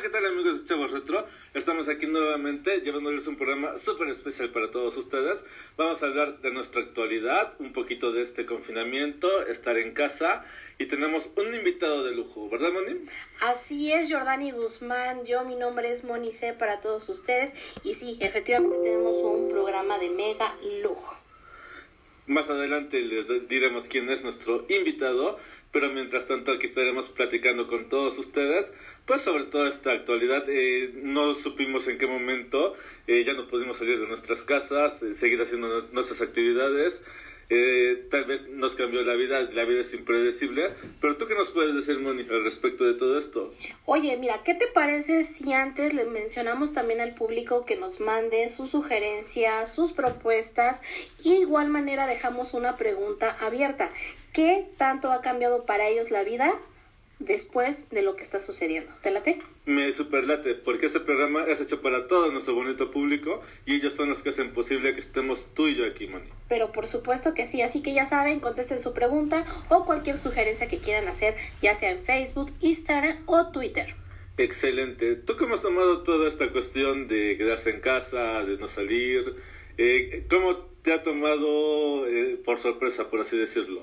Hola, ¿qué tal amigos de Chavos Retro? Estamos aquí nuevamente llevándoles un programa súper especial para todos ustedes. Vamos a hablar de nuestra actualidad, un poquito de este confinamiento, estar en casa y tenemos un invitado de lujo, ¿verdad Moni? Así es, Jordani Guzmán. Yo, mi nombre es Moni C para todos ustedes y sí, efectivamente tenemos un programa de mega lujo. Más adelante les diremos quién es nuestro invitado, pero mientras tanto aquí estaremos platicando con todos ustedes, pues sobre toda esta actualidad. Eh, no supimos en qué momento eh, ya no pudimos salir de nuestras casas, eh, seguir haciendo nuestras actividades. Eh, tal vez nos cambió la vida, la vida es impredecible, pero tú qué nos puedes decir, Moni, al respecto de todo esto? Oye, mira, ¿qué te parece si antes le mencionamos también al público que nos mande sus sugerencias, sus propuestas y igual manera dejamos una pregunta abierta? ¿Qué tanto ha cambiado para ellos la vida después de lo que está sucediendo. ¿Te late? Me superlate, porque este programa es hecho para todo nuestro bonito público y ellos son los que hacen posible que estemos tú y yo aquí, Moni. Pero por supuesto que sí, así que ya saben, contesten su pregunta o cualquier sugerencia que quieran hacer, ya sea en Facebook, Instagram o Twitter. Excelente. ¿Tú cómo has tomado toda esta cuestión de quedarse en casa, de no salir? Eh, ¿Cómo te ha tomado eh, por sorpresa, por así decirlo?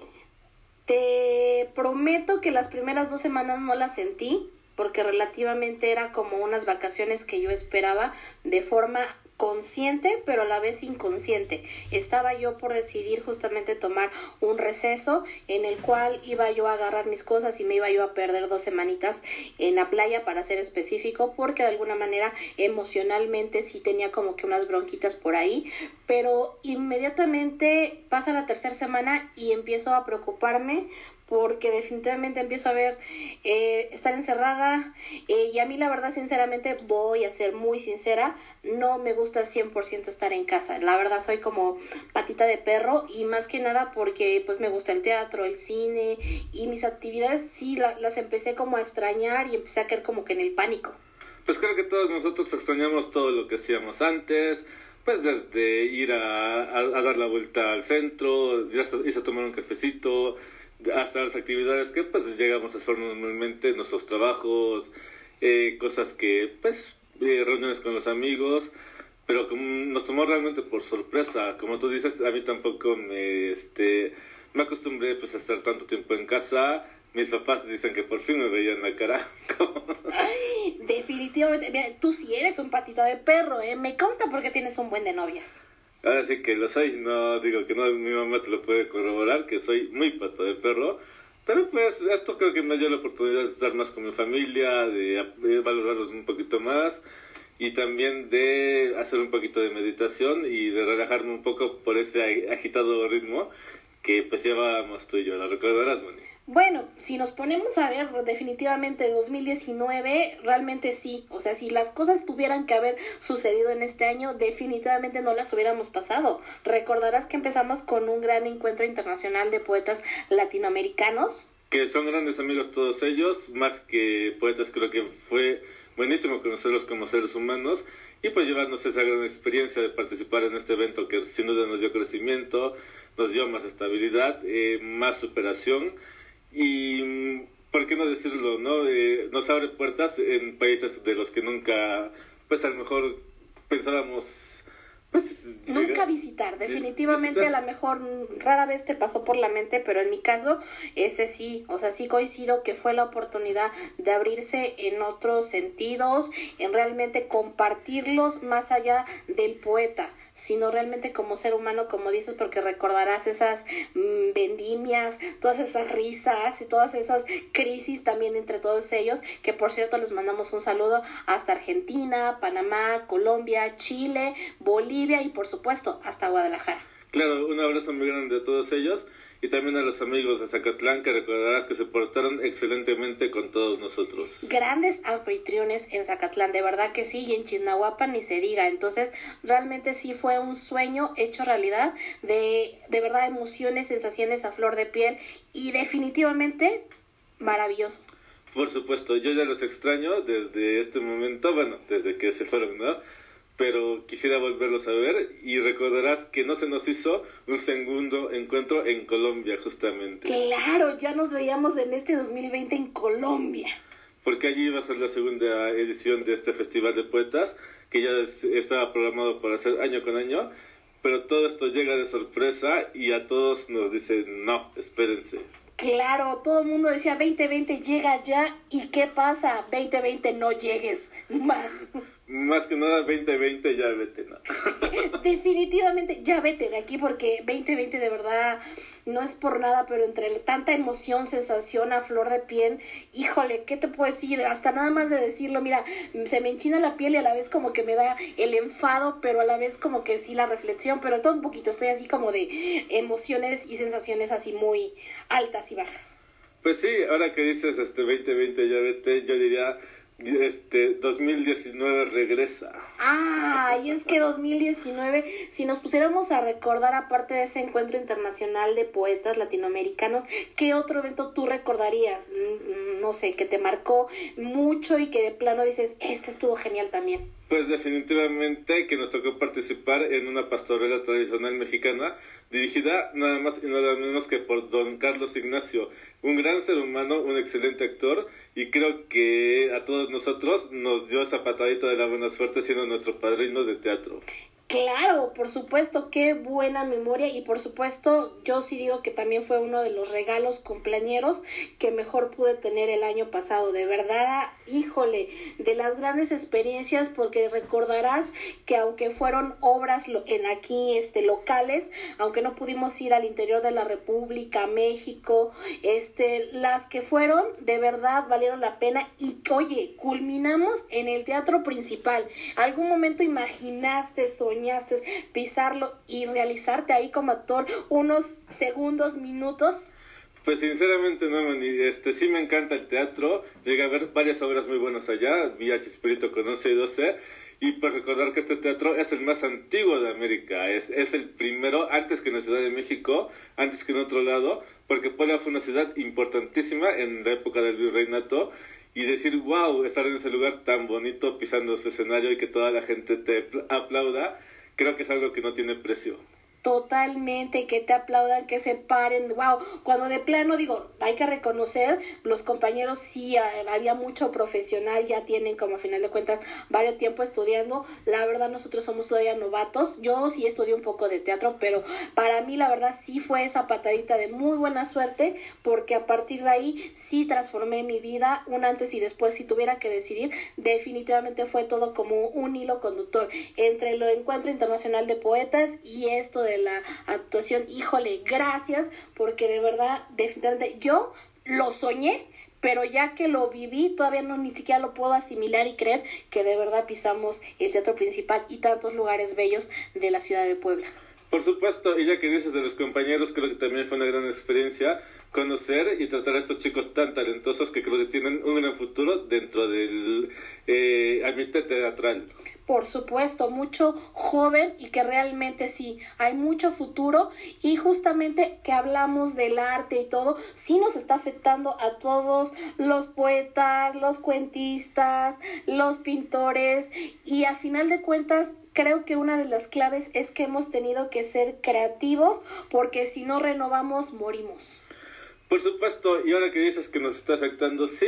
Te prometo que las primeras dos semanas no las sentí, porque relativamente era como unas vacaciones que yo esperaba de forma consciente pero a la vez inconsciente. Estaba yo por decidir justamente tomar un receso en el cual iba yo a agarrar mis cosas y me iba yo a perder dos semanitas en la playa para ser específico porque de alguna manera emocionalmente sí tenía como que unas bronquitas por ahí pero inmediatamente pasa la tercera semana y empiezo a preocuparme porque definitivamente empiezo a ver eh, estar encerrada eh, y a mí la verdad sinceramente voy a ser muy sincera, no me gusta 100% estar en casa, la verdad soy como patita de perro y más que nada porque pues me gusta el teatro, el cine y mis actividades sí las empecé como a extrañar y empecé a caer como que en el pánico. Pues creo que todos nosotros extrañamos todo lo que hacíamos antes, pues desde ir a, a, dar la vuelta al centro, irse a tomar un cafecito, hasta las actividades que pues llegamos a hacer normalmente, nuestros trabajos, eh, cosas que pues eh, reuniones con los amigos, pero como nos tomó realmente por sorpresa, como tú dices, a mí tampoco me, este, me acostumbré pues a estar tanto tiempo en casa, mis papás dicen que por fin me veían la cara. Definitivamente, mira, tú sí eres un patito de perro, ¿eh? Me consta porque tienes un buen de novias. Ahora sí que lo soy, no digo que no, mi mamá te lo puede corroborar, que soy muy pato de perro. Pero pues esto creo que me dio la oportunidad de estar más con mi familia, de, valorarlos un poquito más y también de hacer un poquito de meditación y de relajarme un poco por ese agitado ritmo que pues llevábamos tú y yo. ¿Lo recordarás, Moni? Bueno, si nos ponemos a ver definitivamente 2019, realmente sí. O sea, si las cosas tuvieran que haber sucedido en este año, definitivamente no las hubiéramos pasado. Recordarás que empezamos con un gran encuentro internacional de poetas latinoamericanos. Que son grandes amigos todos ellos, más que poetas creo que fue buenísimo conocerlos como seres humanos y pues llevarnos esa gran experiencia de participar en este evento que sin duda nos dio crecimiento, nos dio más estabilidad, eh, más superación y por qué no decirlo, ¿no? Eh, nos abre puertas en países de los que nunca, pues a lo mejor pensábamos pues, nunca visitar, definitivamente a lo mejor rara vez te pasó por la mente, pero en mi caso ese sí, o sea, sí coincido que fue la oportunidad de abrirse en otros sentidos, en realmente compartirlos más allá del poeta, sino realmente como ser humano, como dices, porque recordarás esas mm, vendimias, todas esas risas y todas esas crisis también entre todos ellos, que por cierto les mandamos un saludo hasta Argentina, Panamá, Colombia, Chile, Bolivia y por supuesto hasta Guadalajara. Claro, un abrazo muy grande a todos ellos y también a los amigos de Zacatlán que recordarás que se portaron excelentemente con todos nosotros. Grandes anfitriones en Zacatlán, de verdad que sí, y en Chinahuapan ni se diga. Entonces, realmente sí fue un sueño hecho realidad, de, de verdad emociones, sensaciones a flor de piel y definitivamente maravilloso. Por supuesto, yo ya los extraño desde este momento, bueno, desde que se fueron, ¿no? Pero quisiera volverlos a ver y recordarás que no se nos hizo un segundo encuentro en Colombia justamente. Claro, ya nos veíamos en este 2020 en Colombia. porque allí iba a ser la segunda edición de este Festival de Poetas, que ya estaba programado para hacer año con año, pero todo esto llega de sorpresa y a todos nos dicen, no, espérense. Claro, todo el mundo decía 2020 llega ya y ¿qué pasa? 2020 no llegues más. Más que nada 2020 ya vete, ¿no? Definitivamente ya vete de aquí porque 2020 de verdad no es por nada, pero entre tanta emoción, sensación a flor de piel, híjole, ¿qué te puedo decir? Hasta nada más de decirlo, mira, se me enchina la piel y a la vez como que me da el enfado, pero a la vez como que sí la reflexión, pero todo un poquito, estoy así como de emociones y sensaciones así muy altas y bajas. Pues sí, ahora que dices este 2020 ya vete, yo diría este 2019 regresa. Ah, y es que 2019, si nos pusiéramos a recordar, aparte de ese encuentro internacional de poetas latinoamericanos, ¿qué otro evento tú recordarías? Mm, no sé, que te marcó mucho y que de plano dices, este estuvo genial también. Pues definitivamente que nos tocó participar en una pastorela tradicional mexicana dirigida nada más y nada menos que por don Carlos Ignacio, un gran ser humano, un excelente actor y creo que a todos nosotros nos dio esa patadita de la buena suerte siendo nuestro padrino de teatro. Claro, por supuesto, qué buena memoria y por supuesto yo sí digo que también fue uno de los regalos cumpleañeros que mejor pude tener el año pasado. De verdad, híjole, de las grandes experiencias porque recordarás que aunque fueron obras en aquí este locales, aunque no pudimos ir al interior de la República, México, este las que fueron de verdad valieron la pena y oye, culminamos en el teatro principal. ¿Algún momento imaginaste soñar soñaste pisarlo y realizarte ahí como actor unos segundos, minutos? Pues sinceramente no, este sí me encanta el teatro, llegué a ver varias obras muy buenas allá, vi a Chispirito con 11 y 12, y pues recordar que este teatro es el más antiguo de América, es, es el primero antes que en la Ciudad de México, antes que en otro lado, porque Puebla fue una ciudad importantísima en la época del virreinato, y decir, wow, estar en ese lugar tan bonito pisando su escenario y que toda la gente te aplauda, creo que es algo que no tiene precio totalmente, que te aplaudan, que se paren, wow, cuando de plano digo, hay que reconocer, los compañeros sí, eh, había mucho profesional, ya tienen como a final de cuentas varios tiempo estudiando, la verdad nosotros somos todavía novatos, yo sí estudié un poco de teatro, pero para mí la verdad sí fue esa patadita de muy buena suerte, porque a partir de ahí sí transformé mi vida, un antes y después, si tuviera que decidir, definitivamente fue todo como un hilo conductor entre el encuentro internacional de poetas y esto de la actuación. Híjole, gracias, porque de verdad, definitivamente, yo lo soñé, pero ya que lo viví, todavía no ni siquiera lo puedo asimilar y creer que de verdad pisamos el teatro principal y tantos lugares bellos de la ciudad de Puebla. Por supuesto, y ya que dices de los compañeros, creo que también fue una gran experiencia conocer y tratar a estos chicos tan talentosos que creo que tienen un gran futuro dentro del eh, ambiente teatral por supuesto, mucho joven y que realmente sí, hay mucho futuro y justamente que hablamos del arte y todo, sí nos está afectando a todos los poetas, los cuentistas, los pintores y a final de cuentas creo que una de las claves es que hemos tenido que ser creativos porque si no renovamos morimos. Por supuesto, y ahora que dices que nos está afectando, sí,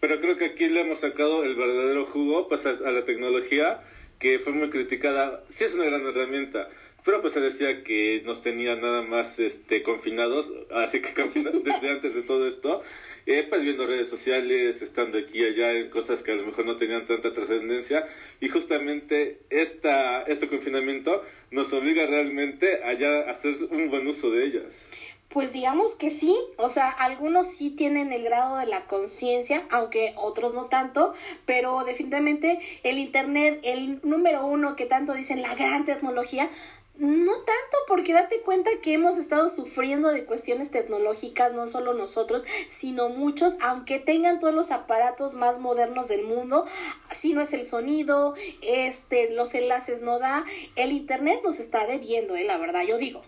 pero creo que aquí le hemos sacado el verdadero jugo pues, a la tecnología que fue muy criticada, sí es una gran herramienta, pero pues se decía que nos tenía nada más este confinados, así que confinados desde antes de todo esto, eh, pues viendo redes sociales, estando aquí y allá en cosas que a lo mejor no tenían tanta trascendencia, y justamente esta, este confinamiento nos obliga realmente a ya hacer un buen uso de ellas. Pues digamos que sí, o sea, algunos sí tienen el grado de la conciencia, aunque otros no tanto, pero definitivamente el Internet, el número uno que tanto dicen la gran tecnología, no tanto, porque date cuenta que hemos estado sufriendo de cuestiones tecnológicas, no solo nosotros, sino muchos, aunque tengan todos los aparatos más modernos del mundo, si no es el sonido, este, los enlaces no da, el internet nos está debiendo, eh, la verdad, yo digo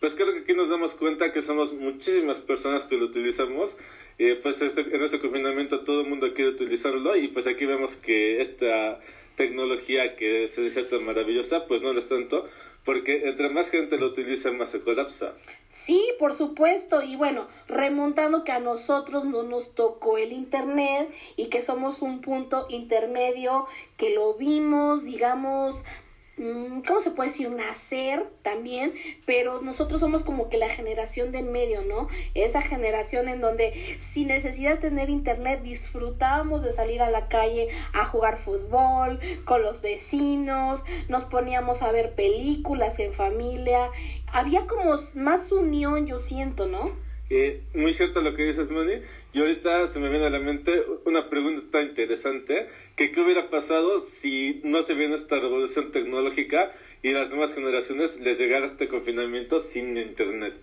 pues creo que aquí nos damos cuenta que somos muchísimas personas que lo utilizamos. y pues este, en este confinamiento todo el mundo quiere utilizarlo y pues aquí vemos que esta tecnología que se decía tan maravillosa, pues no lo es tanto, porque entre más gente lo utiliza, más se colapsa. Sí, por supuesto. Y bueno, remontando que a nosotros no nos tocó el Internet y que somos un punto intermedio, que lo vimos, digamos, ¿cómo se puede decir? Nacer también, pero nosotros somos como que la generación del medio, ¿no? Esa generación en donde sin necesidad de tener internet disfrutábamos de salir a la calle a jugar fútbol con los vecinos, nos poníamos a ver películas en familia, había como más unión, yo siento, ¿no? Eh, muy cierto lo que dices, Moni. Y ahorita se me viene a la mente una pregunta tan interesante, que qué hubiera pasado si no se viene esta revolución tecnológica y las nuevas generaciones les llegara este confinamiento sin internet.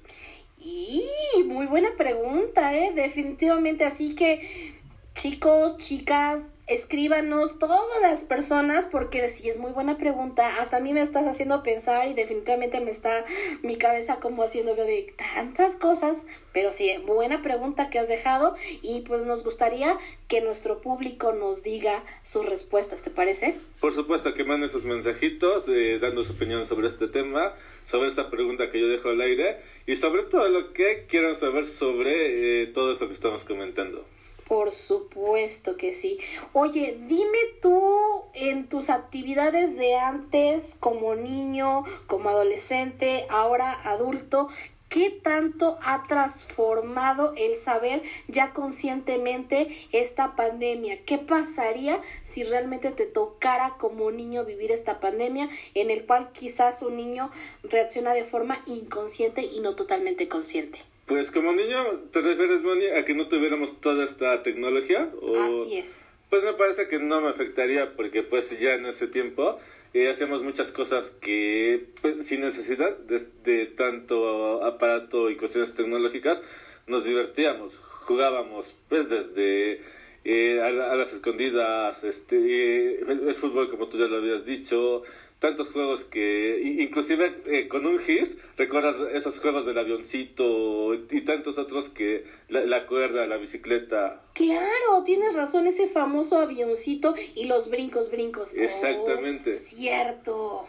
Y muy buena pregunta, ¿eh? Definitivamente. Así que, chicos, chicas, escríbanos todas las personas porque si es muy buena pregunta, hasta a mí me estás haciendo pensar y definitivamente me está mi cabeza como haciendo de tantas cosas, pero sí, buena pregunta que has dejado y pues nos gustaría que nuestro público nos diga sus respuestas, ¿te parece? Por supuesto que manden sus mensajitos eh, dando su opinión sobre este tema, sobre esta pregunta que yo dejo al aire y sobre todo lo que quieran saber sobre eh, todo esto que estamos comentando. Por supuesto que sí. Oye, dime tú en tus actividades de antes, como niño, como adolescente, ahora adulto, ¿qué tanto ha transformado el saber ya conscientemente esta pandemia? ¿Qué pasaría si realmente te tocara como niño vivir esta pandemia en el cual quizás un niño reacciona de forma inconsciente y no totalmente consciente? Pues como niño, ¿te refieres, Moni, a que no tuviéramos toda esta tecnología? Así es. Pues me parece que no me afectaría porque pues ya en ese tiempo eh, hacíamos muchas cosas que pues, sin necesidad de, tanto aparato y cuestiones tecnológicas nos divertíamos, jugábamos pues desde eh, a, las escondidas, este, eh, el, fútbol como tú ya lo habías dicho, tantos juegos que, inclusive eh, con un GIS, recuerdas esos juegos del avioncito y tantos otros que la, cuerda, la bicicleta. Claro, tienes razón, ese famoso avioncito y los brincos, brincos. Exactamente. Oh, cierto.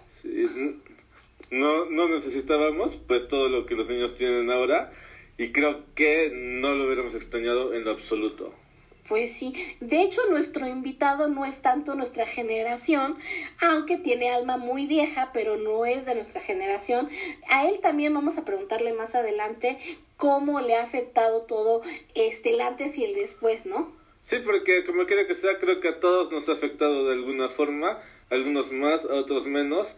no, no necesitábamos pues todo lo que los niños tienen ahora y creo que no lo hubiéramos extrañado en lo absoluto. Pues sí, de hecho nuestro invitado no es tanto nuestra generación, aunque tiene alma muy vieja, pero no es de nuestra generación. A él también vamos a preguntarle más adelante cómo le ha afectado todo este el antes y el después, ¿no? Sí, porque como quiera que sea, creo que a todos nos ha afectado de alguna forma, algunos más, otros menos.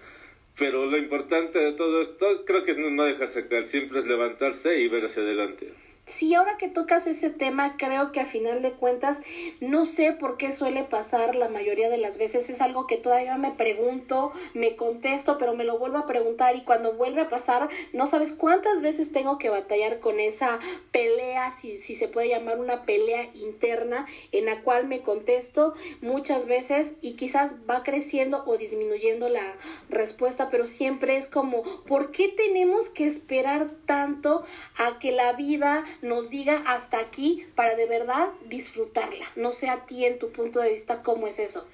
Pero lo importante de todo esto creo que es no dejarse caer, siempre es levantarse y ver hacia adelante. Sí, ahora que tocas ese tema, creo que a final de cuentas, no sé por qué suele pasar la mayoría de las veces. Es algo que todavía me pregunto, me contesto, pero me lo vuelvo a preguntar y cuando vuelve a pasar, no sabes cuántas veces tengo que batallar con esa pelea, si, si se puede llamar una pelea interna, en la cual me contesto muchas veces y quizás va creciendo o disminuyendo la respuesta, pero siempre es como, ¿por qué tenemos que esperar tanto a que la vida nos diga hasta aquí para de verdad disfrutarla. No sé a ti en tu punto de vista cómo es eso.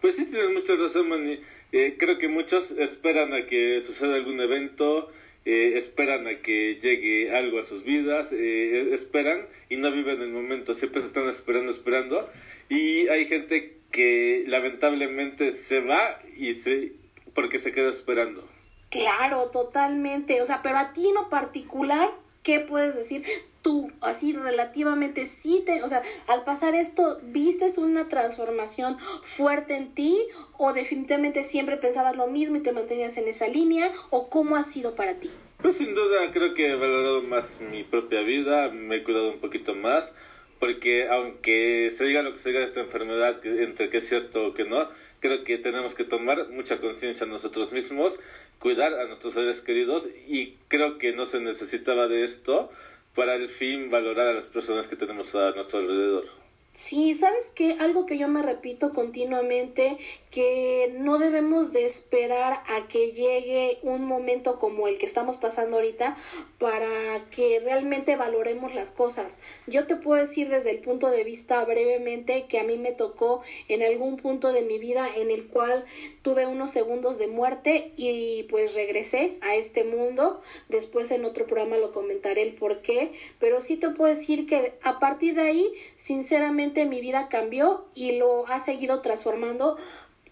Pues sí, tienes mucha razón, Manny. Eh, creo que muchos esperan a que suceda algún evento, eh, esperan a que llegue algo a sus vidas, eh, esperan y no viven el momento, siempre se están esperando, esperando. Y hay gente que lamentablemente se va y se porque se queda esperando. Claro, totalmente. O sea, pero a ti en lo particular, ¿qué puedes decir? Tú, así relativamente, sí te, o sea, al pasar esto, ¿vistes una transformación fuerte en ti o definitivamente siempre pensabas lo mismo y te mantenías en esa línea o cómo ha sido para ti? Pues sin duda creo que he valorado más mi propia vida, me he cuidado un poquito más, porque aunque se diga lo que se diga de esta enfermedad, entre que es cierto o que no, creo que tenemos que tomar mucha conciencia nosotros mismos, cuidar a nuestros seres queridos y creo que no se necesitaba de esto para el fin valorar a las personas que tenemos a nuestro alrededor. Sí, ¿sabes qué? Algo que yo me repito continuamente, que no debemos de esperar a que llegue un momento como el que estamos pasando ahorita para que realmente valoremos las cosas. Yo te puedo decir desde el punto de vista brevemente que a mí me tocó en algún punto de mi vida en el cual tuve unos segundos de muerte y pues regresé a este mundo. Después en otro programa lo comentaré el por qué, pero sí te puedo decir que a partir de ahí, sinceramente mi vida cambió y lo ha seguido transformando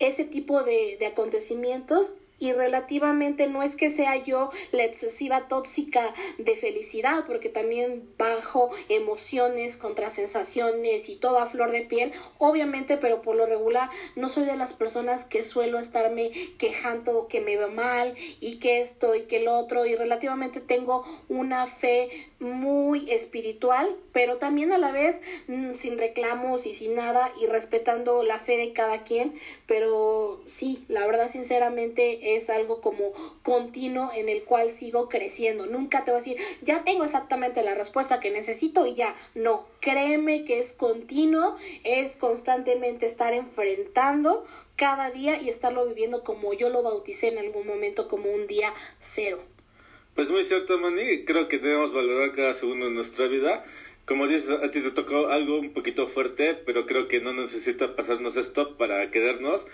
ese tipo de, de acontecimientos y relativamente no es que sea yo la excesiva tóxica de felicidad, porque también bajo emociones, contra sensaciones y todo a flor de piel, obviamente, pero por lo regular no soy de las personas que suelo estarme quejando que me va mal y que esto y que lo otro y relativamente tengo una fe muy espiritual, pero también a la vez mm, sin reclamos y sin nada y respetando la fe de cada quien, pero sí, la verdad sinceramente es algo como continuo en el cual sigo creciendo. Nunca te voy a decir, ya tengo exactamente la respuesta que necesito y ya, no, créeme que es continuo, es constantemente estar enfrentando cada día y estarlo viviendo como yo lo bauticé en algún momento como un día cero. Pues muy cierto, Mani. Creo que debemos valorar cada segundo de nuestra vida. Como dices, a ti te tocó algo un poquito fuerte, pero creo que no necesita pasarnos esto para quedarnos,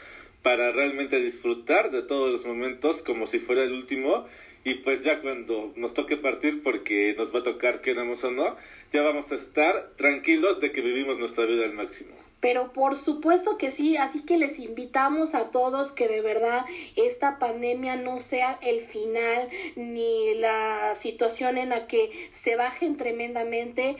para realmente disfrutar de todos los momentos como si fuera el último. Y pues ya cuando nos toque partir, porque nos va a tocar, queramos o no, ya vamos a estar tranquilos de que vivimos nuestra vida al máximo. Pero por supuesto que sí, así que les invitamos a todos que de verdad esta pandemia no sea el final ni la situación en la que se bajen tremendamente.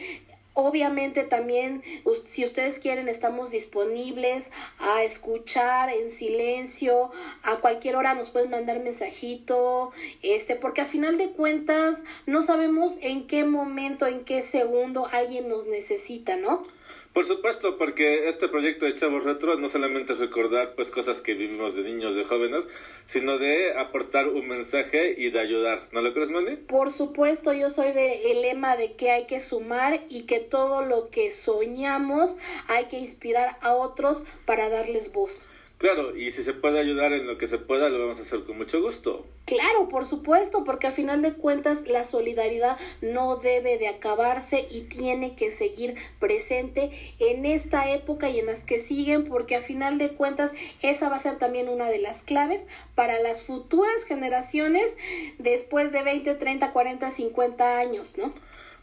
Obviamente también, si ustedes quieren, estamos disponibles a escuchar en silencio. A cualquier hora nos pueden mandar mensajito, este, porque a final de cuentas no sabemos en qué momento, en qué segundo alguien nos necesita, ¿no? Por supuesto, porque este proyecto de Chavos Retro no solamente es recordar pues cosas que vivimos de niños, de jóvenes, sino de aportar un mensaje y de ayudar. ¿No lo crees, Mandy? Por supuesto, yo soy del lema de que hay que sumar y que todo lo que soñamos hay que inspirar a otros para darles voz. Claro, y si se puede ayudar en lo que se pueda, lo vamos a hacer con mucho gusto. Claro, por supuesto, porque a final de cuentas la solidaridad no debe de acabarse y tiene que seguir presente en esta época y en las que siguen, porque a final de cuentas esa va a ser también una de las claves para las futuras generaciones después de 20, 30, 40, 50 años, ¿no?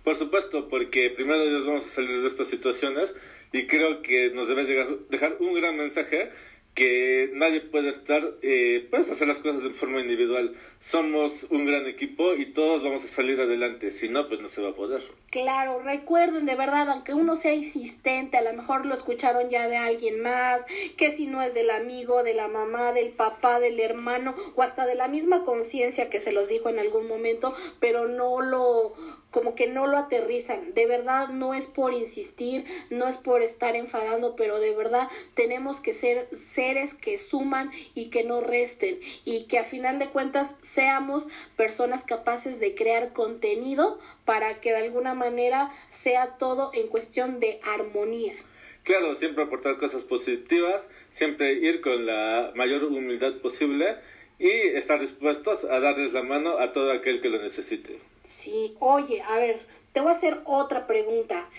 Por supuesto, porque primero Dios vamos a salir de estas situaciones y creo que nos debe dejar un gran mensaje que nadie puede estar, eh, puedes hacer las cosas de forma individual. Somos un gran equipo y todos vamos a salir adelante. Si no, pues no se va a poder. Claro, recuerden de verdad, aunque uno sea insistente, a lo mejor lo escucharon ya de alguien más, que si no es del amigo, de la mamá, del papá, del hermano o hasta de la misma conciencia que se los dijo en algún momento, pero no lo como que no lo aterrizan. De verdad no es por insistir, no es por estar enfadando, pero de verdad tenemos que ser seres que suman y que no resten y que a final de cuentas seamos personas capaces de crear contenido para que de alguna manera sea todo en cuestión de armonía. Claro, siempre aportar cosas positivas, siempre ir con la mayor humildad posible y estar dispuestos a darles la mano a todo aquel que lo necesite. Sí, oye, a ver, te voy a hacer otra pregunta.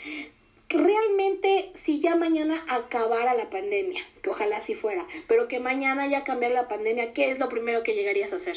Realmente, si ya mañana acabara la pandemia, que ojalá así fuera, pero que mañana ya cambiara la pandemia, ¿qué es lo primero que llegarías a hacer?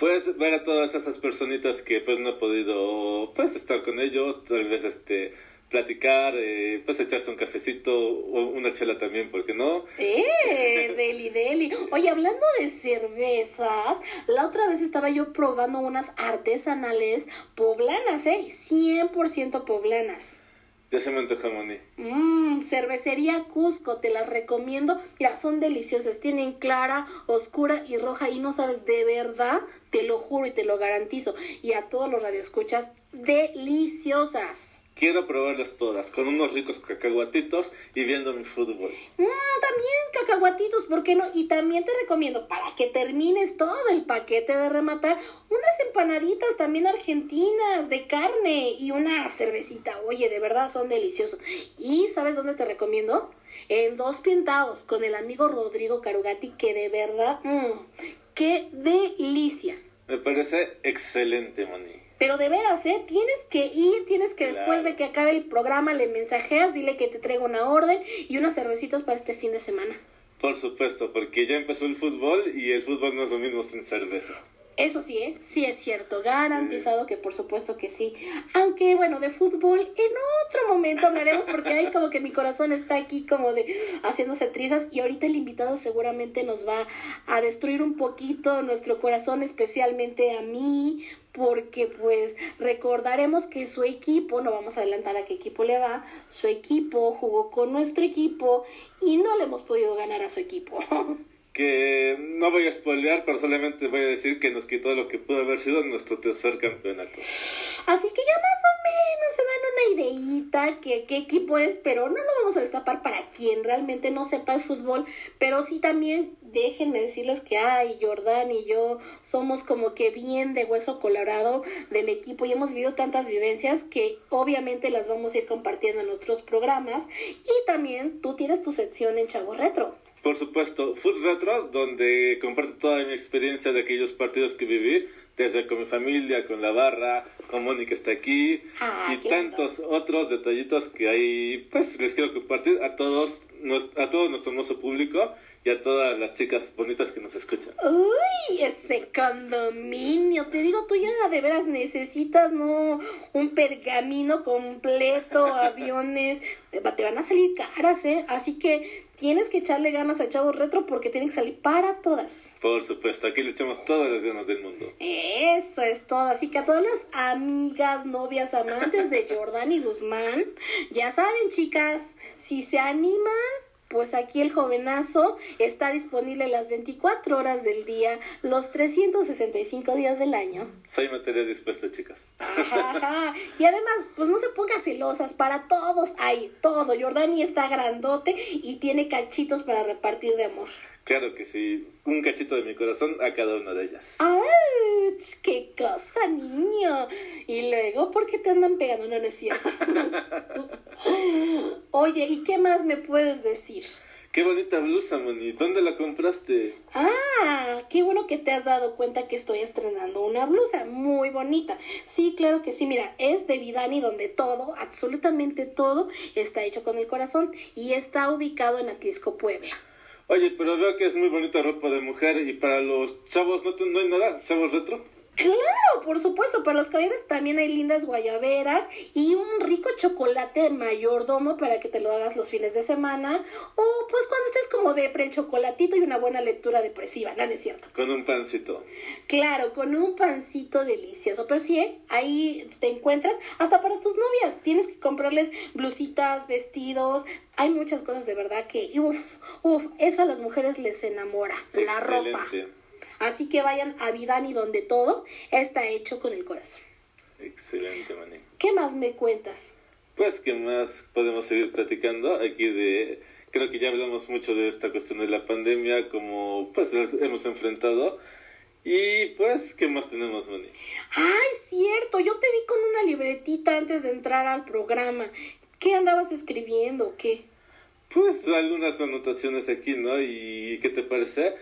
Pues ver a todas esas personitas que pues no he podido pues estar con ellos, tal vez este platicar, eh, pues echarse un cafecito o una chela también, ¿por qué no? ¡Eh! Deli, deli. Oye, hablando de cervezas, la otra vez estaba yo probando unas artesanales poblanas, ¿eh? 100% poblanas. Ya se me antoja, Moni. Mmm, cervecería Cusco, te las recomiendo. Mira, son deliciosas. Tienen clara, oscura y roja. Y no sabes, de verdad, te lo juro y te lo garantizo. Y a todos los radioescuchas, deliciosas. Quiero probarlas todas, con unos ricos cacahuatitos y viendo mi fútbol. Mmm, también cacahuatitos, ¿por qué no? Y también te recomiendo, para que termines todo el paquete de rematar, unas empanaditas también argentinas de carne y una cervecita. Oye, de verdad son deliciosos. ¿Y sabes dónde te recomiendo? En Dos Pintados, con el amigo Rodrigo Carugati, que de verdad, mmm, qué delicia. Me parece excelente, Moni. Pero de veras, ¿eh? Tienes que ir, tienes que después de que acabe el programa le mensajeas, dile que te traigo una orden y unas cervecitas para este fin de semana. Por supuesto, porque ya empezó el fútbol y el fútbol no es lo mismo sin cerveza. Eso sí, ¿eh? Sí es cierto, garantizado que por supuesto que sí. Aunque bueno, de fútbol en otro momento hablaremos porque hay como que mi corazón está aquí como de haciéndose trizas y ahorita el invitado seguramente nos va a destruir un poquito nuestro corazón, especialmente a mí, porque pues recordaremos que su equipo, no vamos a adelantar a qué equipo le va, su equipo jugó con nuestro equipo y no le hemos podido ganar a su equipo. que no voy a spoilear, pero solamente voy a decir que nos quitó lo que pudo haber sido nuestro tercer campeonato. Así que ya más o menos se dan una ideita que qué equipo es, pero no lo vamos a destapar para quien realmente no sepa el fútbol, pero sí también déjenme decirles que ay, Jordán y yo somos como que bien de hueso colorado del equipo y hemos vivido tantas vivencias que obviamente las vamos a ir compartiendo en nuestros programas y también tú tienes tu sección en Chavo Retro. Por supuesto, Food Retro, donde comparto toda mi experiencia de aquellos partidos que viví, desde con mi familia, con la barra, con Mónica está aquí, Ah, y tantos otros detallitos que ahí, pues les quiero compartir a todos, a todo nuestro hermoso público y a todas las chicas bonitas que nos escuchan. Uy, ese condominio. Te digo, tú ya de veras necesitas, ¿no? Un pergamino completo, aviones. Te, va- te van a salir caras, ¿eh? Así que tienes que echarle ganas a Chavos Retro porque tienen que salir para todas. Por supuesto, aquí le echamos todas las ganas del mundo. Eso es todo. Así que a todas las amigas, novias, amantes de Jordan y Guzmán, ya saben, chicas, si se animan, pues aquí el jovenazo está disponible las 24 horas del día, los 365 días del año. Soy materia dispuesta, chicas. Ajá, ajá. Y además, pues no se pongan celosas, para todos hay todo. Jordani está grandote y tiene cachitos para repartir de amor. Claro que sí, un cachito de mi corazón a cada una de ellas. ¡Auch! ¡Qué cosa, niño! Y luego, ¿por qué te andan pegando? No, no es cierto. Oye, ¿y qué más me puedes decir? Qué bonita blusa, Moni. ¿Dónde la compraste? Ah, qué bueno que te has dado cuenta que estoy estrenando una blusa muy bonita. Sí, claro que sí, mira, es de Vidani donde todo, absolutamente todo, está hecho con el corazón y está ubicado en Atlisco, Puebla. Oye, pero veo que es muy bonita ropa de mujer y para los chavos no, no hay nada, chavos retro. Claro, por supuesto, para los caballeros también hay lindas guayaberas y un rico chocolate mayordomo para que te lo hagas los fines de semana o pues cuando estés como de pre chocolatito y una buena lectura depresiva, ¿no, ¿No es cierto? Con un pancito. Claro, con un pancito delicioso. Pero sí, ¿eh? ahí te encuentras hasta para tus novias. Tienes que comprarles blusitas, vestidos. Hay muchas cosas de verdad que, uff, uff, eso a las mujeres les enamora. La ropa. Así que vayan a Vidani donde todo está hecho con el corazón. Excelente, Moni. ¿Qué más me cuentas? Pues, ¿qué más podemos seguir platicando? Aquí de... Creo que ya hablamos mucho de esta cuestión de la pandemia, como pues hemos enfrentado. Y pues, ¿qué más tenemos, Moni? Ay, cierto, yo te vi con una libretita antes de entrar al programa. ¿Qué andabas escribiendo o qué? Pues algunas anotaciones aquí, ¿no? ¿Y qué te parece?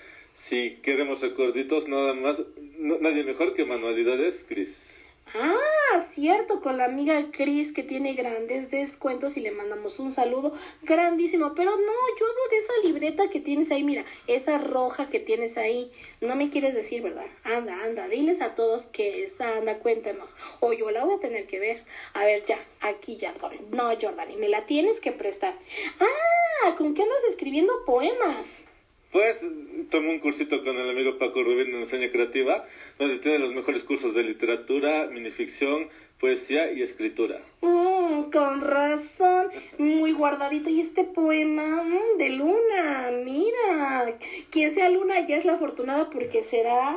Si queremos recorditos, nada más, no- nadie mejor que Manualidades Cris. Ah, cierto, con la amiga Cris que tiene grandes descuentos y le mandamos un saludo grandísimo. Pero no, yo hablo de esa libreta que tienes ahí, mira, esa roja que tienes ahí. No me quieres decir, ¿verdad? Anda, anda, diles a todos que esa, anda, cuéntanos. O yo la voy a tener que ver. A ver, ya, aquí ya. No, Jordani, me la tienes que prestar. Ah, ¿con qué andas escribiendo poemas? Pues tomé un cursito con el amigo Paco Rubín de Enseña Creativa, donde tiene los mejores cursos de literatura, minificción, poesía y escritura. Mm, con razón, muy guardadito. Y este poema mm, de Luna, mira, quien sea Luna ya es la afortunada porque será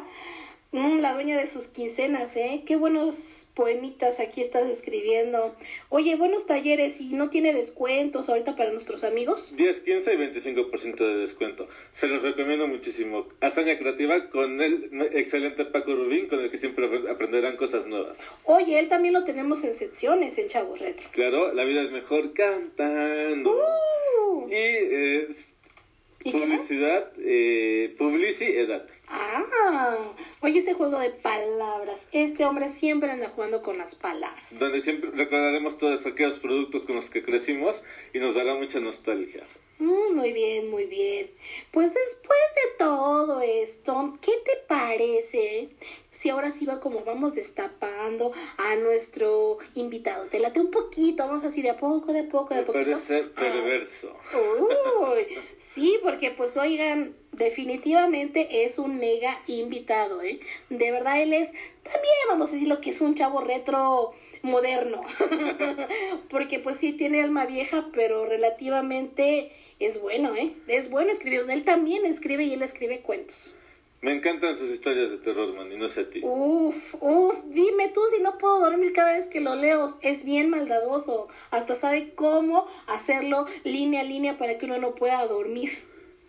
mm, la dueña de sus quincenas, ¿eh? Qué buenos poemitas aquí estás escribiendo. Oye, buenos talleres y no tiene descuentos ahorita para nuestros amigos. 10, 15 y 25% de descuento. Se los recomiendo muchísimo. Hazaña Creativa con el excelente Paco Rubín, con el que siempre aprenderán cosas nuevas. Oye, él también lo tenemos en secciones en Chavos Retro. Claro, la vida es mejor cantando. Uh. Y eh, publicidad, eh, publicidad. Ah, oye ese juego de palabras. Este hombre siempre anda jugando con las palabras. Donde siempre recordaremos todos aquellos productos con los que crecimos y nos dará mucha nostalgia. Mm, muy bien, muy bien. Pues después de todo esto, ¿qué te parece si ahora sí va como vamos destapando a nuestro invitado? Te late un poquito, vamos así de a poco, de a poco, de a poquito. Parece perverso. Uy, sí, porque pues oigan, definitivamente es un mega invitado, ¿eh? De verdad él es, también vamos a decir lo que es un chavo retro moderno, porque pues sí tiene alma vieja, pero relativamente es bueno, ¿eh? Es bueno escribiendo. Él también escribe y él escribe cuentos. Me encantan sus historias de terror, man, y no sé a ti. Uf, uf, dime tú si no puedo dormir cada vez que lo leo. Es bien maldadoso. Hasta sabe cómo hacerlo línea a línea para que uno no pueda dormir.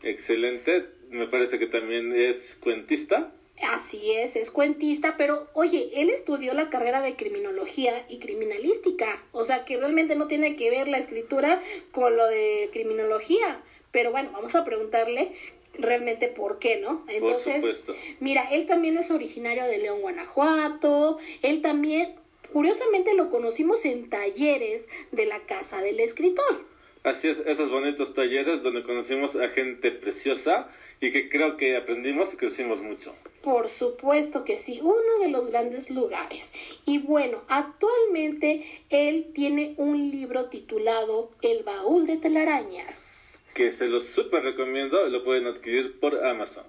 Excelente. Me parece que también es cuentista. Así es, es cuentista, pero oye, él estudió la carrera de criminología y criminalística, o sea que realmente no tiene que ver la escritura con lo de criminología. Pero bueno, vamos a preguntarle realmente por qué, ¿no? Entonces, mira, él también es originario de León, Guanajuato, él también, curiosamente lo conocimos en talleres de la casa del escritor. Así es, esos bonitos talleres donde conocimos a gente preciosa y que creo que aprendimos y crecimos mucho. Por supuesto que sí, uno de los grandes lugares. Y bueno, actualmente él tiene un libro titulado El baúl de telarañas que se los súper recomiendo, lo pueden adquirir por Amazon.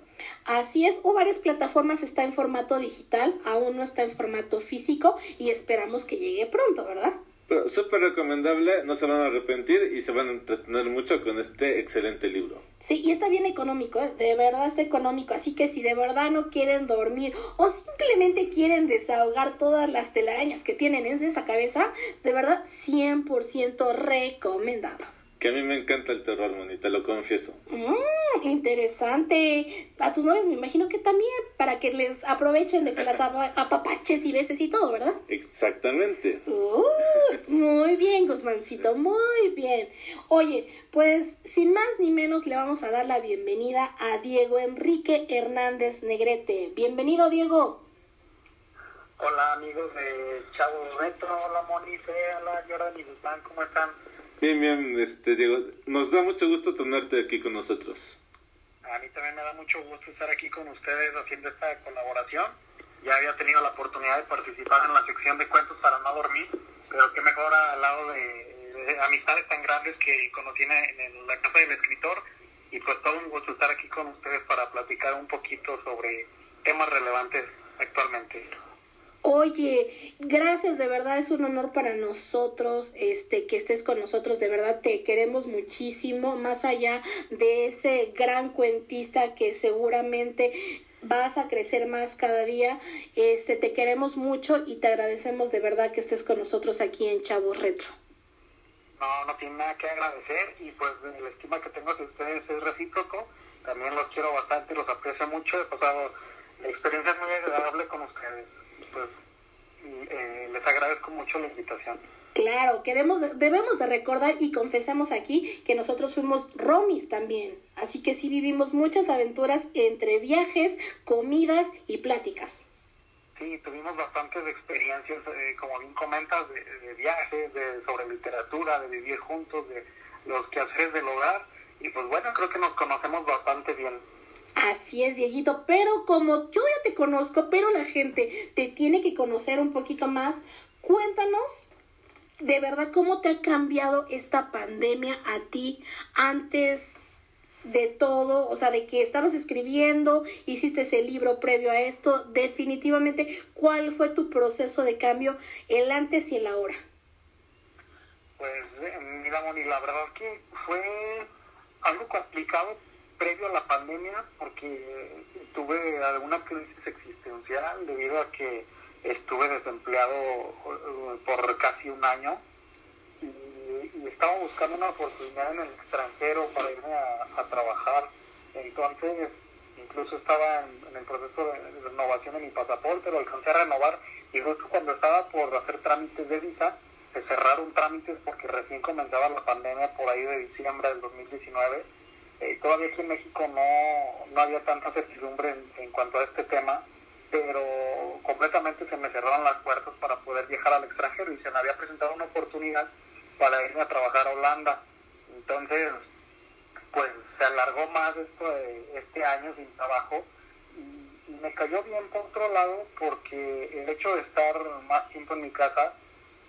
Así es, o varias plataformas está en formato digital, aún no está en formato físico y esperamos que llegue pronto, ¿verdad? Súper recomendable, no se van a arrepentir y se van a entretener mucho con este excelente libro. Sí, y está bien económico, ¿eh? de verdad está económico, así que si de verdad no quieren dormir o simplemente quieren desahogar todas las telarañas que tienen en esa cabeza, de verdad 100% recomendado a mí me encanta el terror, monita, lo confieso. Mmm, interesante. A tus novios me imagino que también, para que les aprovechen de que las apapaches y beses y todo, ¿verdad? Exactamente. Uh, muy bien, Guzmancito, muy bien. Oye, pues sin más ni menos le vamos a dar la bienvenida a Diego Enrique Hernández Negrete. Bienvenido, Diego. Hola amigos de Chavo Retro, hola Monife, hola Jordan y Guzmán, ¿cómo están? Bien, bien, este, Diego, nos da mucho gusto tenerte aquí con nosotros. A mí también me da mucho gusto estar aquí con ustedes haciendo esta colaboración. Ya había tenido la oportunidad de participar en la sección de cuentos para no dormir, pero qué mejor al lado de, amistades tan grandes que conocí en, en, la casa del escritor. Y pues todo un gusto estar aquí con ustedes para platicar un poquito sobre temas relevantes actualmente. Oye, gracias, de verdad es un honor para nosotros este que estés con nosotros, de verdad te queremos muchísimo, más allá de ese gran cuentista que seguramente vas a crecer más cada día. Este te queremos mucho y te agradecemos de verdad que estés con nosotros aquí en Chavos Retro. No, no tiene nada que agradecer y pues la estima que tengo de ustedes es recíproco. También los quiero bastante, los aprecio mucho. He pasado experiencias muy agradables con ustedes. Pues eh, les agradezco mucho la invitación. Claro, queremos, debemos de recordar y confesamos aquí que nosotros fuimos romis también. Así que sí vivimos muchas aventuras entre viajes, comidas y pláticas. Sí, tuvimos bastantes experiencias, eh, como bien comentas, de, viajes, de, sobre literatura, de vivir juntos, de los quehaceres del hogar. Y pues bueno, creo que nos conocemos bastante bien. Así es, Dieguito, pero como yo ya te conozco, pero la gente te tiene que conocer un poquito más, cuéntanos de verdad cómo te ha cambiado esta pandemia a ti antes de todo, o sea, de que estabas escribiendo, hiciste ese libro previo a esto, definitivamente, ¿cuál fue tu proceso de cambio, el antes y el ahora? Pues, eh, mira, Moni, la verdad que fue algo complicado previo a la pandemia porque tuve alguna crisis existencial debido a que estuve desempleado eh, por casi un año y, estaba buscando una oportunidad en el extranjero para irme a, trabajar. Entonces, incluso estaba en, el proceso de renovación de mi pasaporte, lo alcancé a renovar y justo cuando estaba por hacer trámites de visa, se cerraron trámites porque recién comenzaba la pandemia por ahí de diciembre del 2019. Eh, todavía aquí en México no, no había tanta certidumbre en, en cuanto a este tema pero completamente se me cerraron las puertas para poder viajar al extranjero y se me había presentado una oportunidad para irme a trabajar a Holanda. Entonces, pues se alargó más esto de este año sin trabajo y, me cayó bien por otro lado porque el hecho de estar más tiempo en mi casa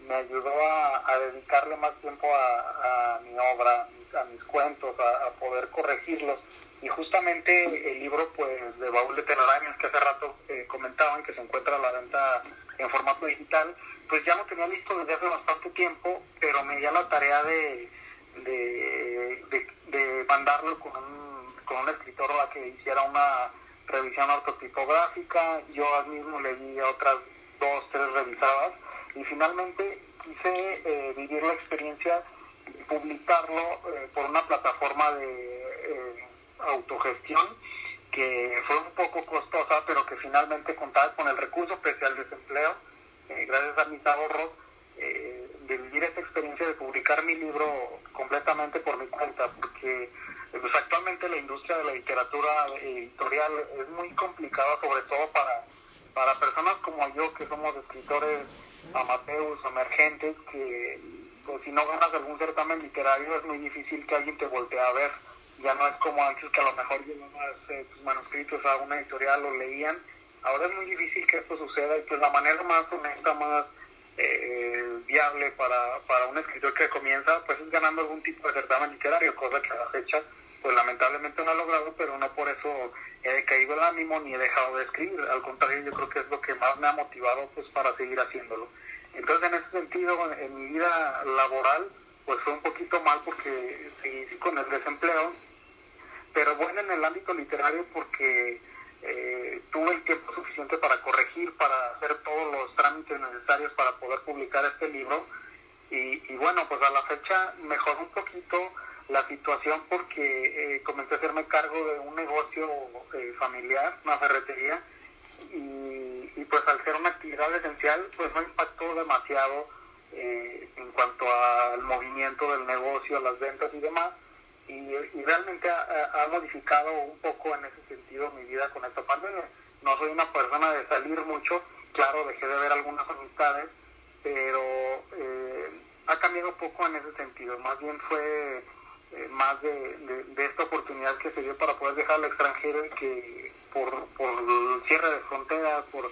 me ayudó a, dedicarle más tiempo a, mi obra, mis cuentos, a, poder corregirlos. Y justamente el libro pues de Baúl de Telarañas que hace rato eh, comentaban que se encuentra a la venta en formato digital, pues ya lo tenía listo desde hace bastante tiempo, pero me dio la tarea de, de, mandarlo con un, con un escritor a que hiciera una revisión ortotipográfica, yo mismo le di otras dos, tres revisadas y finalmente quise eh, vivir la experiencia publicarlo eh, por una plataforma de eh, autogestión que fue un poco costosa, pero que finalmente contaba con el recurso especial de desempleo, gracias a mis ahorros, de vivir esa experiencia de publicar mi libro completamente por mi cuenta, porque pues, actualmente la industria de la literatura editorial es muy complicada, sobre todo para para personas como yo que somos escritores amateurs, emergentes, que si no ganas algún certamen literario es muy difícil que alguien te voltee a ver. Ya no es como antes que a lo mejor llevabas eh, tus manuscritos a una editorial, los leían. Ahora es muy difícil que esto suceda y pues la manera más honesta, más eh, viable para, para un escritor que comienza pues es ganando algún tipo de certamen literario, cosa que a la fecha pues lamentablemente no ha logrado, pero no por eso he caído el ánimo ni he dejado de escribir. Al contrario, yo creo que es lo que más me ha motivado pues para seguir haciéndolo. Entonces, en ese sentido, en mi vida laboral, pues fue un poquito mal porque seguí con el desempleo, pero bueno en el ámbito literario porque eh, tuve el tiempo suficiente para corregir, para hacer todos los trámites necesarios para poder publicar este libro. Y, y bueno, pues a la fecha mejoró un poquito la situación porque eh, comencé a hacerme cargo de un negocio eh, familiar, una ferretería, y, pues al ser una actividad esencial, pues no impactó demasiado eh, en cuanto al movimiento del negocio, las ventas y demás. Y, realmente ha, modificado un poco en ese sentido mi vida con esta pandemia. No soy una persona de salir mucho, claro, dejé de ver algunas amistades, pero ha cambiado un poco en ese sentido. Más bien fue eh, más de, de, esta oportunidad que se dio para poder dejar al extranjero y que por, el cierre de fronteras, por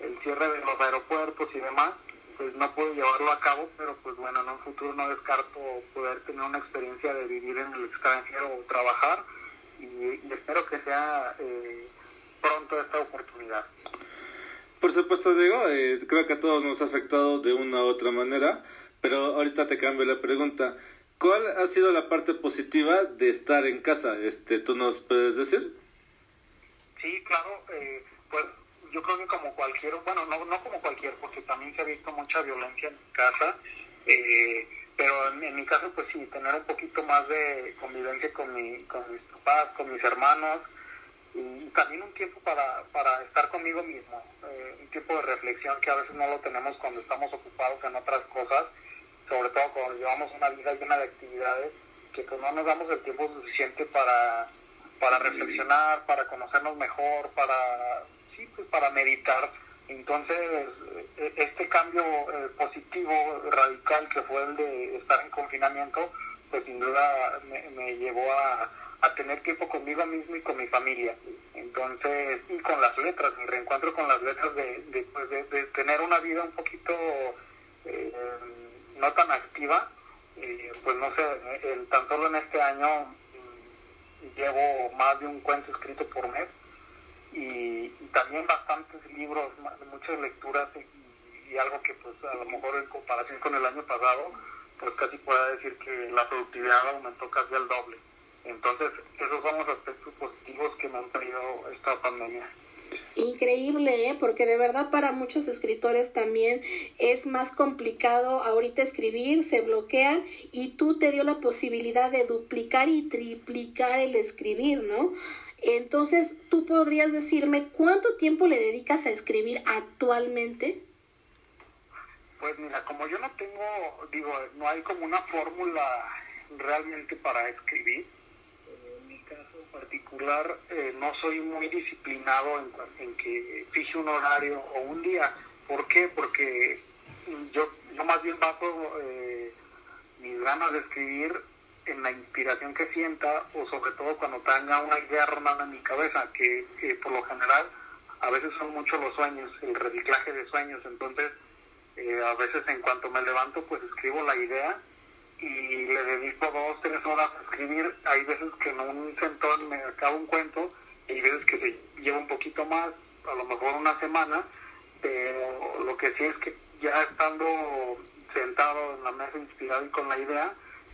el cierre de los aeropuertos y demás, pues no puedo llevarlo a cabo, pero pues bueno, en un futuro no descarto poder tener una experiencia de vivir en el extranjero o trabajar y, espero que sea eh, pronto esta oportunidad. Por supuesto, Diego, eh, creo que a todos nos ha afectado de una u otra manera, pero ahorita te cambio la pregunta. ¿Cuál ha sido la parte positiva de estar en casa? Este, ¿Tú nos puedes decir? Sí, claro. Eh, pues yo creo que como cualquier, bueno, no, no como cualquier, porque también se ha visto mucha violencia en casa. Eh, pero en, mi caso, pues sí, tener un poquito más de convivencia con, mi, con mis papás, con mis hermanos, y también un tiempo para, para estar conmigo mismo, eh, un tiempo de reflexión que a veces no lo tenemos cuando estamos ocupados en otras cosas sobre todo cuando llevamos una vida llena de actividades, que pues no nos damos el tiempo suficiente para, para reflexionar, para conocernos mejor, para, sí, pues para meditar. Entonces, e-, este cambio eh, positivo, radical, que fue el de estar en confinamiento, pues sin duda me, llevó a, a, tener tiempo conmigo mismo y con mi familia. Entonces, y con las letras, mi reencuentro con las letras de, de, pues de tener una vida un poquito eh, no tan activa, pues no sé, el, tan solo en este año mm, llevo más de un cuento escrito por mes y, también bastantes libros, muchas lecturas y, algo que pues a lo mejor en comparación con el año pasado, pues casi pueda decir que la productividad aumentó casi al doble. Entonces, esos son los aspectos positivos que me han traído esta pandemia. Increíble, ¿eh? porque de verdad para muchos escritores también es más complicado ahorita escribir, se bloquean y tú te dio la posibilidad de duplicar y triplicar el escribir, ¿no? Entonces, ¿tú podrías decirme cuánto tiempo le dedicas a escribir actualmente? Pues mira, como yo no tengo, digo, no hay como una fórmula realmente para escribir. En eh, no soy muy disciplinado en, que fije un horario o un día. ¿Por qué? Porque yo, yo más bien bajo eh, mis ganas de escribir en la inspiración que sienta o sobre todo cuando tenga una idea rondando en mi cabeza, que, que por lo general a veces son muchos los sueños, el reciclaje de sueños. Entonces, eh, a veces en cuanto me levanto, pues escribo la idea y le dedico dos, tres horas a escribir. Hay veces que en un sentón me acabo un cuento y veces que se lleva un poquito más, a lo mejor una semana, pero lo que sí es que ya estando sentado en la mesa inspirado y con la idea,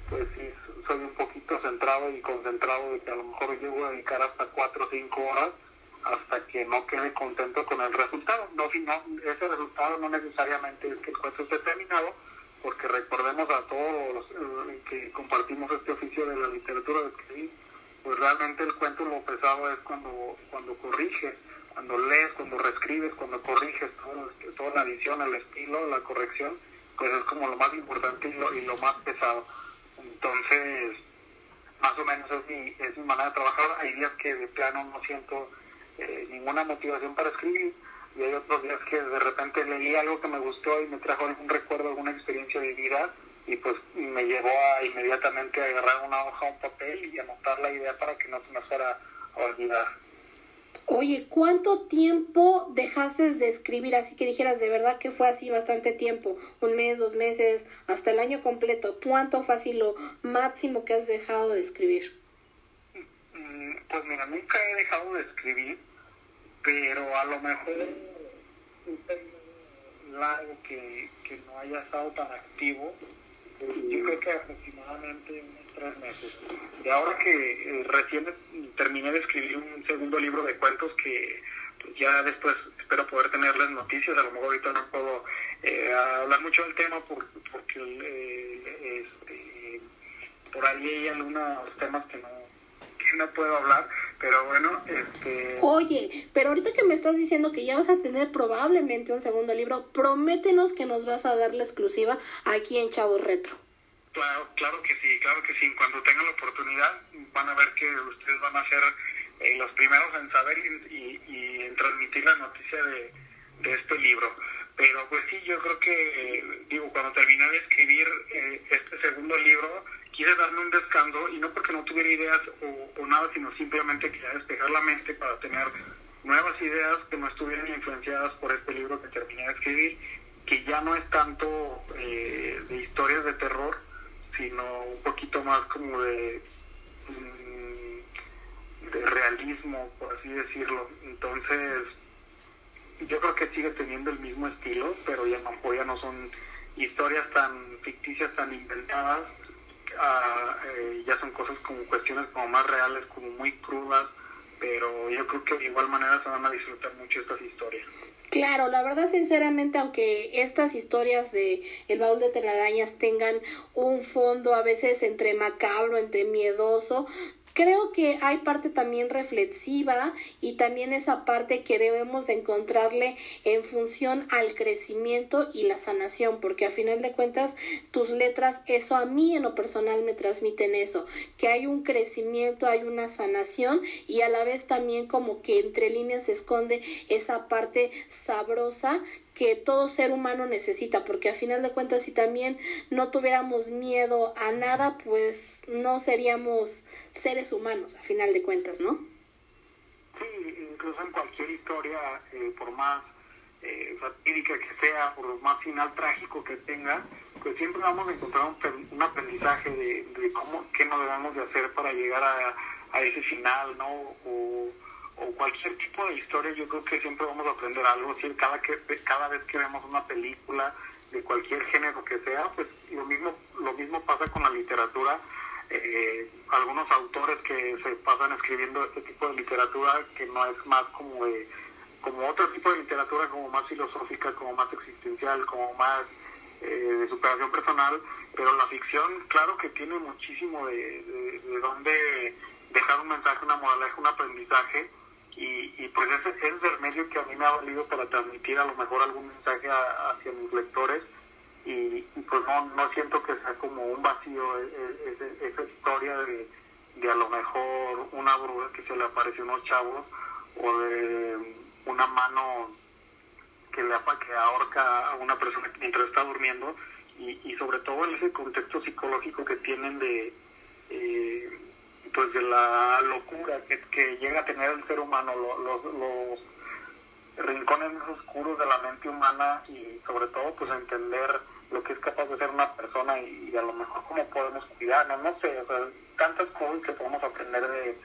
pues sí, soy un poquito centrado y concentrado de que a lo mejor llego a dedicar hasta cuatro o cinco horas hasta que no quede contento con el resultado. No, si no, ese resultado no necesariamente es que el cuento esté terminado, porque recordemos a todos los eh, que compartimos este oficio de la literatura de escribir, pues realmente el cuento lo pesado es cuando, cuando corriges, cuando lees, cuando reescribes, cuando corriges toda la edición, el estilo, la corrección, pues es como lo más importante y lo, y lo más pesado. Entonces, más o menos es mi, es mi manera de trabajar. Hay días que de plano no siento eh, ninguna motivación para escribir y hay otros días que de repente leí algo que me gustó y me trajo algún recuerdo, alguna experiencia de vida y pues me llevó a inmediatamente a agarrar una hoja, un papel y anotar la idea para que no se me fuera a olvidar. Oye, ¿cuánto tiempo dejaste de escribir? Así que dijeras de verdad que fue así bastante tiempo, un mes, dos meses, hasta el año completo. ¿Cuánto fue así lo máximo que has dejado de escribir? Mm, pues mira, nunca he dejado de escribir, pero a lo mejor un periodo largo que, que no haya estado tan activo, yo creo que aproximadamente unos tres meses. Y ahora que eh, recién terminé de escribir un segundo libro de cuentos que pues, ya después espero poder tenerles noticias, a lo mejor ahorita no puedo eh, hablar mucho del tema porque eh, este, por ahí hay algunos temas que no no puedo hablar, pero bueno, este... Oye, pero ahorita que me estás diciendo que ya vas a tener probablemente un segundo libro, prométenos que nos vas a dar la exclusiva aquí en Chavo Retro. Claro, claro que sí, claro que sí. Cuando tengan la oportunidad van a ver que ustedes van a ser eh, los primeros en saber y, y, en transmitir la noticia de, de este libro. Pero pues sí, yo creo que, eh, digo, cuando terminé de escribir eh, este segundo libro, quise darme un descanso y no porque no tuviera ideas o, nada, sino simplemente quería despejar la mente para tener nuevas ideas que no estuvieran influenciadas por este libro que terminé de escribir, que ya no es tanto eh, de historias de terror, sino un poquito más como de, mm, realismo, por así decirlo. Entonces, yo creo que sigue teniendo el mismo estilo, pero ya no, ya no son historias tan ficticias, tan inventadas, eh, ya son cosas como cuestiones como más reales, como muy crudas, pero yo creo que de igual manera se van a disfrutar mucho estas historias. Claro, la verdad sinceramente, aunque estas historias de El baúl de telarañas tengan un fondo a veces entre macabro, entre miedoso, Creo que hay parte también reflexiva y también esa parte que debemos de encontrarle en función al crecimiento y la sanación, porque a final de cuentas tus letras, eso a mí en lo personal me transmiten eso, que hay un crecimiento, hay una sanación y a la vez también como que entre líneas se esconde esa parte sabrosa que todo ser humano necesita, porque a final de cuentas si también no tuviéramos miedo a nada, pues no seríamos seres humanos, a final de cuentas, ¿no? Sí, incluso en cualquier historia, eh, por más eh, fatídica que sea, por más final trágico que tenga, pues siempre vamos a encontrar un, aprendizaje de, cómo, qué no debemos de hacer para llegar a, ese final, ¿no? O, cualquier tipo de historia, yo creo que siempre vamos a aprender algo. Cada, que, cada vez que vemos una película de cualquier género que sea, pues lo mismo, lo mismo pasa con la literatura. Eh, algunos autores que se pasan escribiendo este tipo de literatura que no es más como de, como otro tipo de literatura, como más filosófica, como más existencial, como más eh, de superación personal, pero la ficción, claro que tiene muchísimo de, de, de dónde dejar un mensaje, una moraleja, un aprendizaje, y, y pues ese, ese, es el medio que a mí me ha valido para transmitir a lo mejor algún mensaje a, hacia mis lectores, y, pues no, no siento que sea como un vacío e, e, esa, historia de, de a lo mejor una bruja que se le apareció a unos chavos, o de una mano que, le, que ahorca a una persona mientras está durmiendo y, y sobre todo en ese contexto psicológico que tienen de eh, pues de la locura que, que, llega a tener el ser humano los rincones oscuros de la mente humana y sobre todo pues entender lo que es capaz de ser una persona y, a lo mejor cómo podemos cuidar, no, sé, o sea, tantas cosas que podemos aprender de,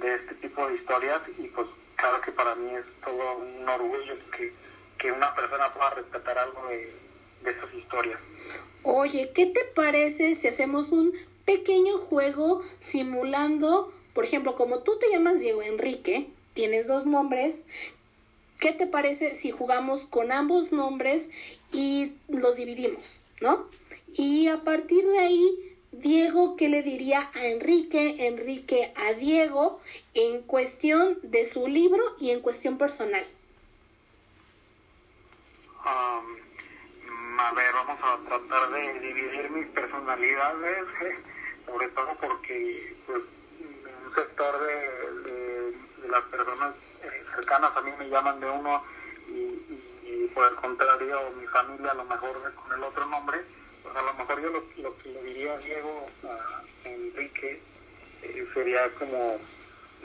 de este tipo de historias y pues claro que para mí es todo un orgullo que, que una persona pueda rescatar algo de, de esas historias. Oye, ¿qué te parece si hacemos un pequeño juego simulando, por ejemplo, como tú te llamas Diego Enrique, tienes dos nombres, ¿qué te parece si jugamos con ambos nombres y los dividimos, ¿no? Y a partir de ahí, Diego, ¿qué le diría a Enrique? Enrique a Diego en cuestión de su libro y en cuestión personal. Um, a ver, vamos a tratar de dividir mis personalidades, sobre todo porque pues, un sector de, las personas cercanas a mí me llaman de uno y, por el contrario mi familia a lo mejor con el otro nombre, pues a lo mejor yo lo, lo que le diría a Diego, a Enrique, eh, sería como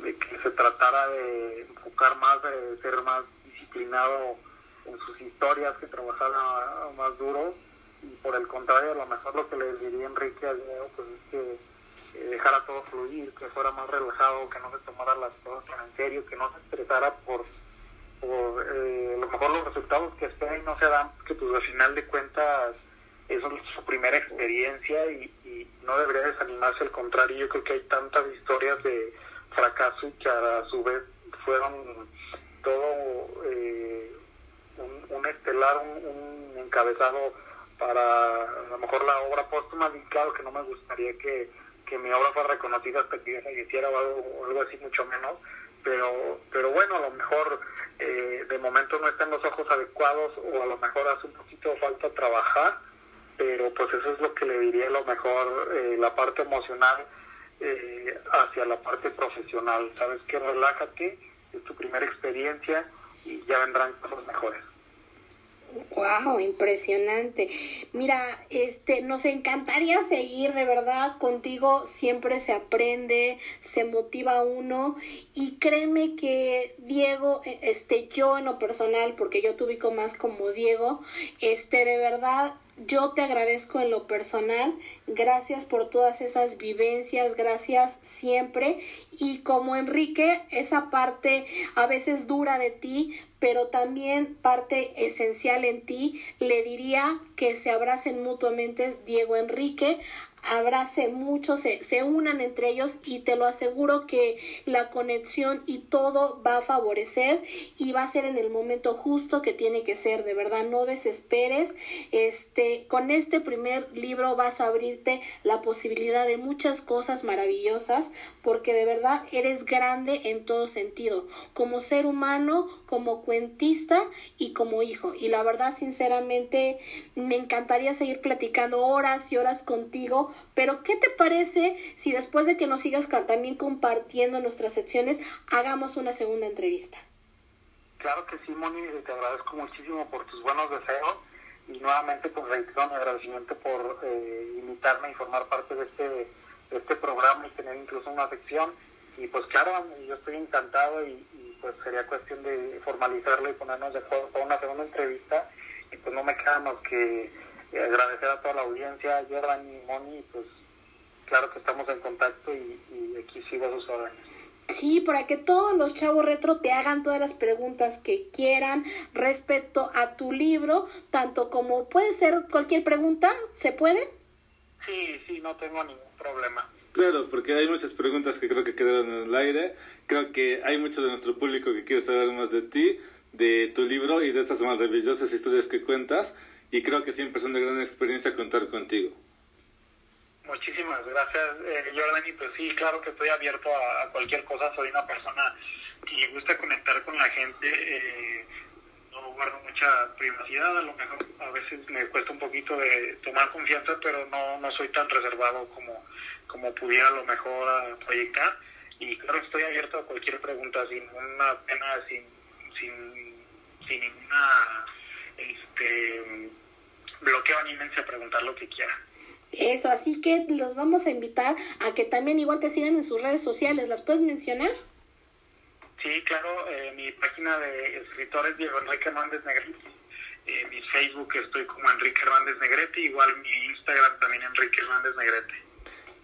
de que se tratara de enfocar más, de ser más disciplinado en sus historias, que trabajara más duro y por el contrario a lo mejor lo que le diría Enrique a Diego pues es que eh, dejara todo fluir, que fuera más relajado, que no se tomara las cosas tan en serio, que no se estresara por, por eh, a lo mejor los resultados que esperen no se dan, que pues al final de cuentas es su primera experiencia y, no debería desanimarse, al contrario, yo creo que hay tantas historias de fracaso y que a su vez fueron todo eh, un, un, estelar, un, un, encabezado para a lo mejor la obra póstuma, y claro que no me gustaría que, que mi obra fuera reconocida hasta que yo falleciera o algo así, mucho menos, pero, pero bueno, a lo mejor eh, de momento no están los ojos adecuados o a lo mejor hace un poquito falta trabajar, pero pues eso es lo que le diría a lo mejor eh, la parte emocional eh, hacia la parte profesional. Sabes que relájate, es tu primera experiencia y ya vendrán cosas mejores. Wow, impresionante. Mira, este, nos encantaría seguir de verdad contigo. Siempre se aprende, se motiva uno y créeme que Diego, este, yo en lo personal, porque yo te más como Diego, este, de verdad yo te agradezco en lo personal, gracias por todas esas vivencias, gracias siempre. Y como Enrique, esa parte a veces dura de ti, pero también parte esencial en ti, le diría que se abracen mutuamente Diego Enrique, abrace mucho, se, se, unan entre ellos y te lo aseguro que la conexión y todo va a favorecer y va a ser en el momento justo que tiene que ser, de verdad, no desesperes. Este, con este primer libro vas a abrirte la posibilidad de muchas cosas maravillosas porque de verdad eres grande en todo sentido, como ser humano, como cuentista y como hijo. Y la verdad, sinceramente, me encantaría seguir platicando horas y horas contigo pero ¿qué te parece si después de que nos sigas también compartiendo nuestras secciones, hagamos una segunda entrevista? Claro que sí, Moni, te agradezco muchísimo por tus buenos deseos y nuevamente pues reitero mi agradecimiento por eh, invitarme y formar parte de este, de este programa y tener incluso una sección. Y pues claro, yo estoy encantado y, y pues sería cuestión de formalizarlo y ponernos de acuerdo para una segunda entrevista. Y pues no me queda más que y agradecer a toda la audiencia, Jordan y Moni, pues claro que estamos en contacto y, y aquí sigo a sus órdenes. Sí, para que todos los chavos retro te hagan todas las preguntas que quieran respecto a tu libro, tanto como puede ser cualquier pregunta, ¿se puede? Sí, sí, no tengo ningún problema. Claro, porque hay muchas preguntas que creo que quedaron en el aire. Creo que hay mucho de nuestro público que quiere saber más de ti. de tu libro y de estas maravillosas historias que cuentas. Y creo que siempre es una gran experiencia contar contigo. Muchísimas gracias, eh, Jordan. Pues sí, claro que estoy abierto a, cualquier cosa. Soy una persona que le gusta conectar con la gente. Eh, no guardo mucha privacidad. A lo mejor a veces me cuesta un poquito de tomar confianza, pero no, no soy tan reservado como, como pudiera a lo mejor proyectar. Y claro, estoy abierto a cualquier pregunta sin una pena, sin, sin, sin ninguna este, bloqueo, anímense a preguntar lo que quieran. Eso, así que los vamos a invitar a que también igual te sigan en sus redes sociales. ¿Las puedes mencionar? Sí, claro, eh, mi página de escritores Diego Enrique Hernández Negrete. Eh, mi Facebook estoy como Enrique Hernández Negrete, igual mi Instagram también Enrique Hernández Negrete.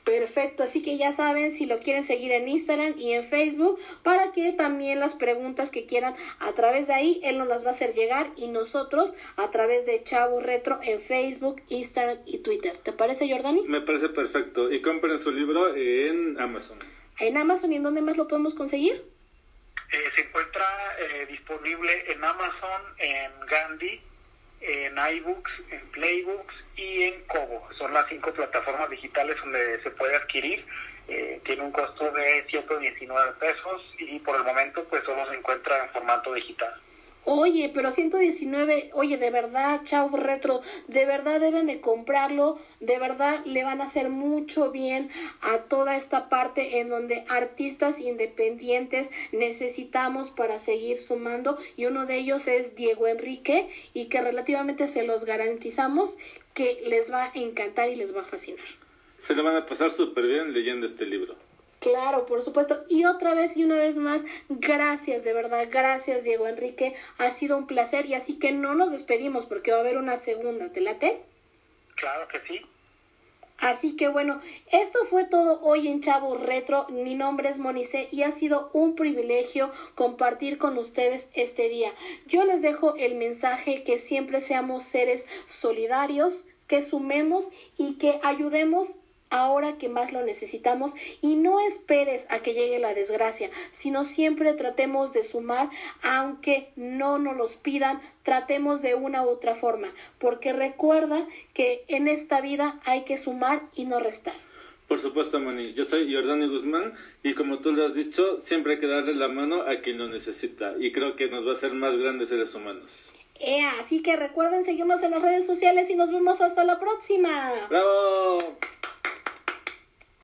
Perfecto, así que ya saben si lo quieren seguir en Instagram y en Facebook para que también las preguntas que quieran a través de ahí él nos las va a hacer llegar y nosotros a través de Chavo Retro en Facebook, Instagram y Twitter. ¿Te parece Jordani? Me parece perfecto y compren su libro en Amazon. En Amazon y en dónde más lo podemos conseguir? Eh, se encuentra eh, disponible en Amazon, en Gandhi, en iBooks, en Playbooks y en Kobo. Son las cinco plataformas digitales donde se puede adquirir. Eh, tiene un costo de 119 pesos y por el momento pues solo se encuentra en formato digital. Oye, pero 119, oye, de verdad, Chau Retro, de verdad deben de comprarlo, de verdad le van a hacer mucho bien a toda esta parte en donde artistas independientes necesitamos para seguir sumando y uno de ellos es Diego Enrique y que relativamente se los garantizamos que les va a encantar y les va a fascinar. Se le van a pasar súper bien leyendo este libro. Claro, por supuesto. Y otra vez y una vez más, gracias, de verdad, gracias Diego Enrique. Ha sido un placer y así que no nos despedimos porque va a haber una segunda. ¿Te late? Claro que sí. Así que bueno, esto fue todo hoy en Chavo Retro. Mi nombre es Monice y ha sido un privilegio compartir con ustedes este día. Yo les dejo el mensaje que siempre seamos seres solidarios, que sumemos y que ayudemos ahora que más lo necesitamos y no esperes a que llegue la desgracia, sino siempre tratemos de sumar, aunque no nos los pidan, tratemos de una u otra forma, porque recuerda que en esta vida hay que sumar y no restar. Por supuesto, Moni. Yo soy Jordani Guzmán y como tú lo has dicho, siempre hay que darle la mano a quien lo necesita y creo que nos va a hacer más grandes seres humanos. así que recuerden seguirnos en las redes sociales y nos vemos hasta la próxima. ¡Bravo!